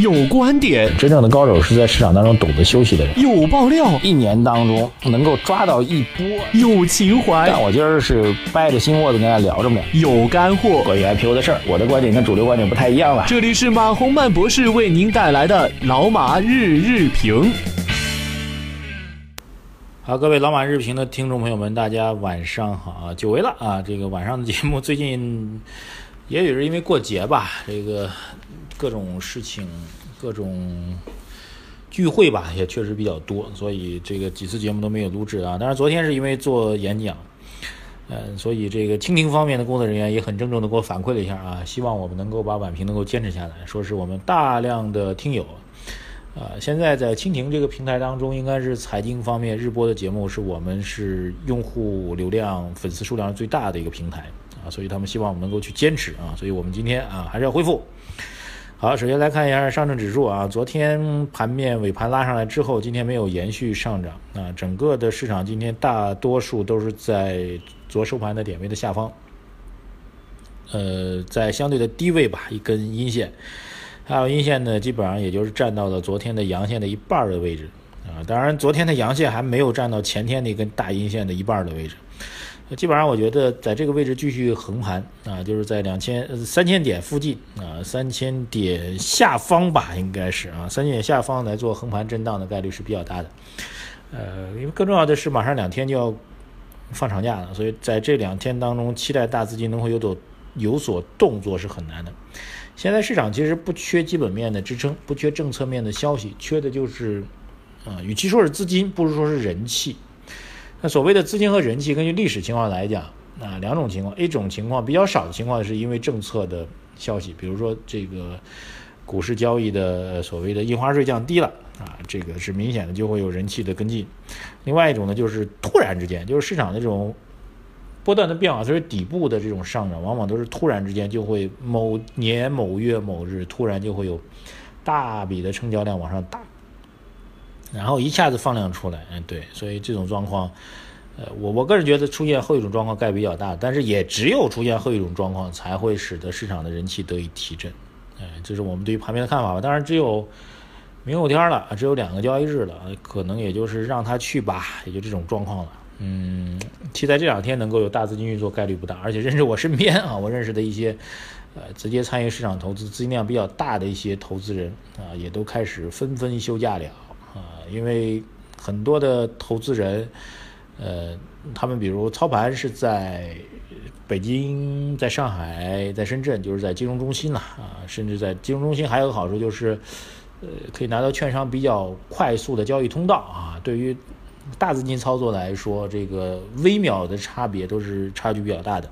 有观点，真正的高手是在市场当中懂得休息的人。有爆料，一年当中能够抓到一波。有情怀，但我今儿是掰着心窝子跟大家聊着呢。有干货，关于 IPO 的事儿，我的观点跟主流观点不太一样了。这里是马洪曼博士为您带来的老马日日评。好，各位老马日评的听众朋友们，大家晚上好啊！久违了啊！这个晚上的节目最近也许是因为过节吧，这个各种事情、各种聚会吧，也确实比较多，所以这个几次节目都没有录制啊。当然，昨天是因为做演讲，嗯，所以这个蜻蜓方面的工作人员也很郑重的给我反馈了一下啊，希望我们能够把晚评能够坚持下来，说是我们大量的听友。啊，现在在蜻蜓这个平台当中，应该是财经方面日播的节目，是我们是用户流量、粉丝数量最大的一个平台所以他们希望我们能够去坚持啊，所以我们今天啊还是要恢复。好，首先来看一下上证指数啊，昨天盘面尾盘拉上来之后，今天没有延续上涨啊，整个的市场今天大多数都是在昨收盘的点位的下方，呃，在相对的低位吧，一根阴线。还有阴线呢，基本上也就是站到了昨天的阳线的一半的位置啊。当然，昨天的阳线还没有站到前天那根大阴线的一半的位置。基本上，我觉得在这个位置继续横盘啊，就是在两千三千点附近啊，三千点下方吧，应该是啊，三千点下方来做横盘震荡的概率是比较大的。呃，因为更重要的是，马上两天就要放长假了，所以在这两天当中，期待大资金能够有所有所动作是很难的。现在市场其实不缺基本面的支撑，不缺政策面的消息，缺的就是，啊，与其说是资金，不如说是人气。那所谓的资金和人气，根据历史情况来讲，啊，两种情况，一种情况比较少的情况是因为政策的消息，比如说这个股市交易的所谓的印花税降低了，啊，这个是明显的就会有人气的跟进。另外一种呢，就是突然之间，就是市场的这种。波段的变化，所以底部的这种上涨，往往都是突然之间就会某年某月某日突然就会有大笔的成交量往上打，然后一下子放量出来，嗯，对，所以这种状况，呃，我我个人觉得出现后一种状况概率比较大，但是也只有出现后一种状况才会使得市场的人气得以提振，哎，这是我们对于盘面的看法吧。当然，只有明后天了，只有两个交易日了，可能也就是让他去吧，也就这种状况了。嗯，期待这两天能够有大资金运作概率不大，而且认识我身边啊，我认识的一些，呃，直接参与市场投资、资金量比较大的一些投资人啊，也都开始纷纷休假了啊，因为很多的投资人，呃，他们比如操盘是在北京、在上海、在深圳，就是在金融中心了啊，甚至在金融中心还有个好处就是，呃，可以拿到券商比较快速的交易通道啊，对于。大资金操作来说，这个微秒的差别都是差距比较大的，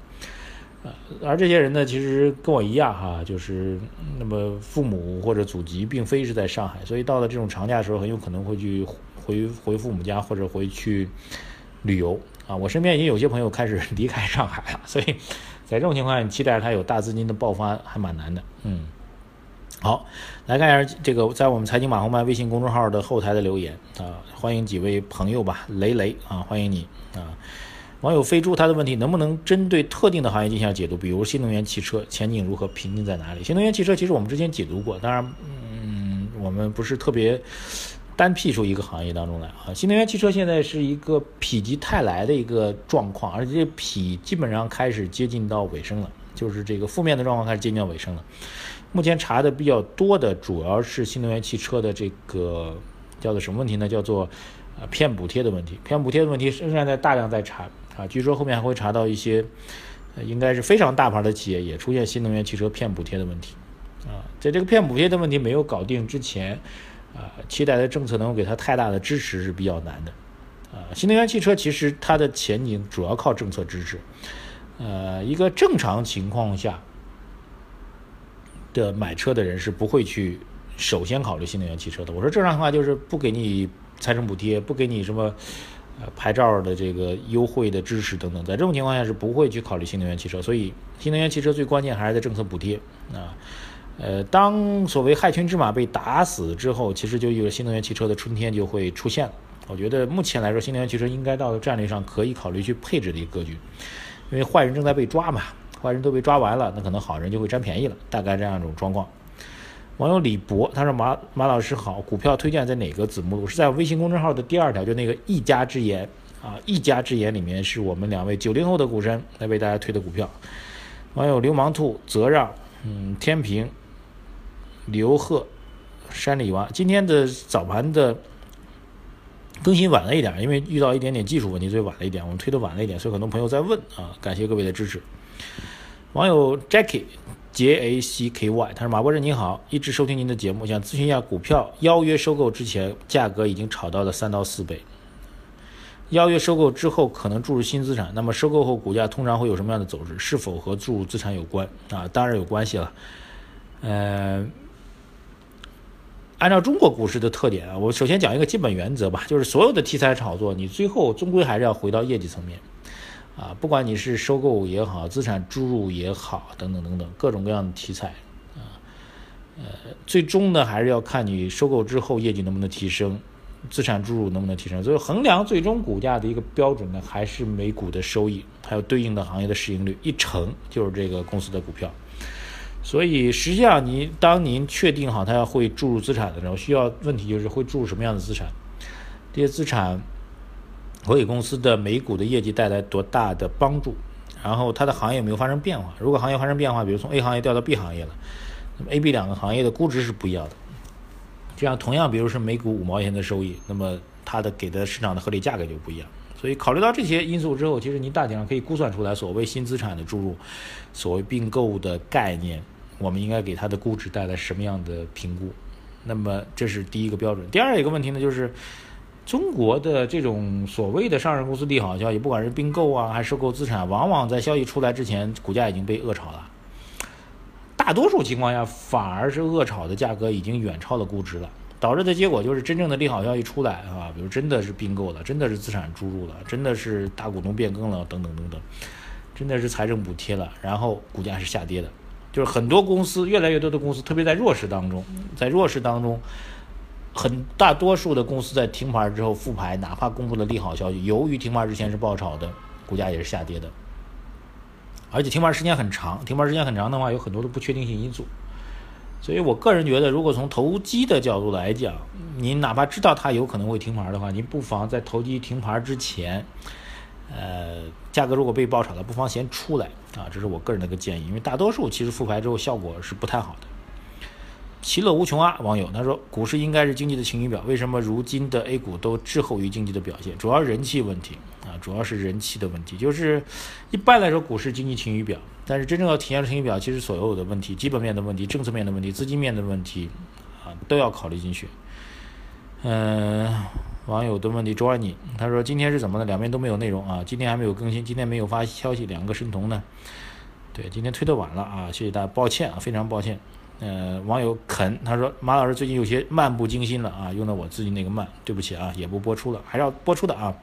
而这些人呢，其实跟我一样哈，就是那么父母或者祖籍并非是在上海，所以到了这种长假的时候，很有可能会去回回父母家或者回去旅游啊。我身边已经有些朋友开始离开上海了，所以在这种情况下，期待他有大资金的爆发还蛮难的，嗯。好，来看一下这个在我们财经马红曼微信公众号的后台的留言啊，欢迎几位朋友吧，雷雷啊，欢迎你啊。网友飞猪他的问题能不能针对特定的行业进行解读？比如新能源汽车前景如何，瓶颈在哪里？新能源汽车其实我们之前解读过，当然，嗯，我们不是特别单辟出一个行业当中来啊。新能源汽车现在是一个否极泰来的一个状况，而且否基本上开始接近到尾声了，就是这个负面的状况开始接近到尾声了。目前查的比较多的主要是新能源汽车的这个叫做什么问题呢？叫做呃骗补贴的问题。骗补贴的问题仍然在大量在查啊，据说后面还会查到一些应该是非常大牌的企业也出现新能源汽车骗补贴的问题啊。在这个骗补贴的问题没有搞定之前啊，期待的政策能够给它太大的支持是比较难的啊。新能源汽车其实它的前景主要靠政策支持，呃，一个正常情况下。的买车的人是不会去首先考虑新能源汽车的。我说正常的话就是不给你财政补贴，不给你什么呃牌照的这个优惠的支持等等，在这种情况下是不会去考虑新能源汽车。所以新能源汽车最关键还是在政策补贴啊。呃，当所谓害群之马被打死之后，其实就意味着新能源汽车的春天就会出现了。我觉得目前来说，新能源汽车应该到战略上可以考虑去配置的一个格局，因为坏人正在被抓嘛。坏人都被抓完了，那可能好人就会占便宜了，大概这样一种状况。网友李博他说马马老师好，股票推荐在哪个子目录？是在微信公众号的第二条，就那个一家之言啊，一家之言里面是我们两位九零后的股神来为大家推的股票。网友流氓兔泽让，嗯，天平，刘贺，山里娃，今天的早盘的更新晚了一点，因为遇到一点点技术问题，所以晚了一点，我们推的晚了一点，所以很多朋友在问啊，感谢各位的支持。网友 Jackie。J A C K Y，他说：“马博士您好，一直收听您的节目，想咨询一下股票邀约收购之前价格已经炒到了三到四倍，邀约收购之后可能注入新资产，那么收购后股价通常会有什么样的走势？是否和注入资产有关？啊，当然有关系了。呃，按照中国股市的特点啊，我首先讲一个基本原则吧，就是所有的题材炒作，你最后终归还是要回到业绩层面。”啊，不管你是收购也好，资产注入也好，等等等等，各种各样的题材，啊，呃，最终呢还是要看你收购之后业绩能不能提升，资产注入能不能提升。所以衡量最终股价的一个标准呢，还是每股的收益，还有对应的行业的市盈率，一乘就是这个公司的股票。所以实际上，你当您确定好它要会注入资产的时候，需要问题就是会注入什么样的资产，这些资产。会给公司的每股的业绩带来多大的帮助？然后它的行业有没有发生变化？如果行业发生变化，比如从 A 行业调到 B 行业了，那么 A、B 两个行业的估值是不一样的。这样同样，比如是每股五毛钱的收益，那么它的给的市场的合理价格就不一样。所以考虑到这些因素之后，其实您大体上可以估算出来，所谓新资产的注入，所谓并购的概念，我们应该给它的估值带来什么样的评估？那么这是第一个标准。第二一个问题呢，就是。中国的这种所谓的上市公司利好消息，不管是并购啊，还是收购资产，往往在消息出来之前，股价已经被恶炒了。大多数情况下，反而是恶炒的价格已经远超了估值了，导致的结果就是真正的利好消息出来啊，比如真的是并购了，真的是资产注入了，真的是大股东变更了，等等等等，真的是财政补贴了，然后股价是下跌的。就是很多公司，越来越多的公司，特别在弱势当中，在弱势当中。很大多数的公司在停牌之后复牌，哪怕公布了利好消息，由于停牌之前是爆炒的，股价也是下跌的。而且停牌时间很长，停牌时间很长的话，有很多的不确定性因素。所以我个人觉得，如果从投机的角度来讲，您哪怕知道它有可能会停牌的话，您不妨在投机停牌之前，呃，价格如果被爆炒了，不妨先出来啊，这是我个人的一个建议。因为大多数其实复牌之后效果是不太好的。其乐无穷啊！网友他说，股市应该是经济的晴雨表，为什么如今的 A 股都滞后于经济的表现？主要人气问题啊，主要是人气的问题。就是一般来说，股市经济晴雨表，但是真正要体现晴雨表，其实所有的问题、基本面的问题、政策面的问题、资金面的问题啊，都要考虑进去。嗯，网友的问题，周二你他说今天是怎么的？两边都没有内容啊，今天还没有更新，今天没有发消息，两个神童呢？对，今天推的晚了啊，谢谢大家，抱歉啊，非常抱歉。呃，网友肯他说马老师最近有些漫不经心了啊，用的我自己那个慢，对不起啊，也不播出了，还是要播出的啊。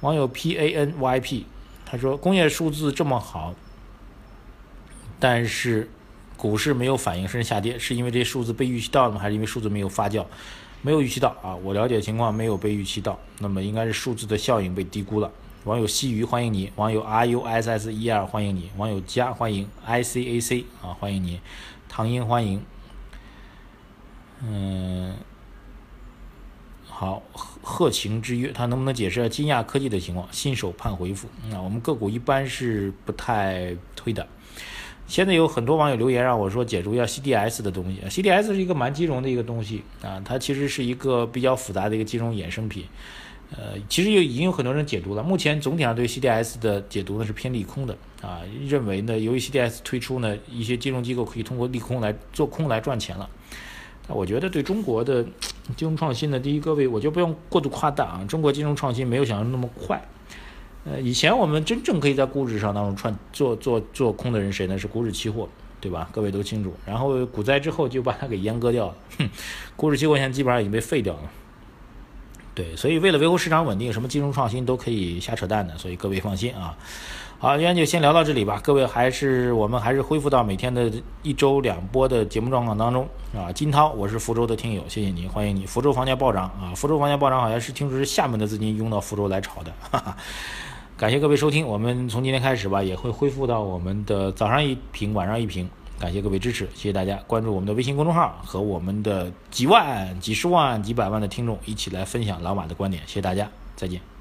网友 P A N Y P 他说工业数字这么好，但是股市没有反应甚至下跌，是因为这些数字被预期到了吗？还是因为数字没有发酵？没有预期到啊，我了解情况没有被预期到，那么应该是数字的效应被低估了。网友西鱼欢迎你，网友 R U S S E R 欢迎你，网友加欢迎 I C A C 啊欢迎你。唐英欢迎，嗯，好，贺贺情之约，他能不能解释下金亚科技的情况？新手盼回复。那我们个股一般是不太推的。现在有很多网友留言让我说解读一下 CDS 的东西。CDS 是一个蛮金融的一个东西啊，它其实是一个比较复杂的一个金融衍生品。呃，其实有已经有很多人解读了。目前总体上对 CDS 的解读呢是偏利空的啊，认为呢，由于 CDS 推出呢，一些金融机构可以通过利空来做空来赚钱了。那我觉得对中国的金融创新呢，第一各位我就不用过度夸大啊，中国金融创新没有想象那么快。呃，以前我们真正可以在股指上当中赚做做做空的人谁呢？是股指期货，对吧？各位都清楚。然后股灾之后就把它给阉割掉了，哼，股指期货现在基本上已经被废掉了。对，所以为了维护市场稳定，什么金融创新都可以瞎扯淡的，所以各位放心啊。好，今天就先聊到这里吧。各位还是我们还是恢复到每天的一周两播的节目状况当中啊。金涛，我是福州的听友，谢谢你，欢迎你。福州房价暴涨啊，福州房价暴涨好像是听说是厦门的资金涌到福州来炒的，哈哈。感谢各位收听，我们从今天开始吧，也会恢复到我们的早上一瓶，晚上一瓶。感谢各位支持，谢谢大家关注我们的微信公众号，和我们的几万、几十万、几百万的听众一起来分享老马的观点，谢谢大家，再见。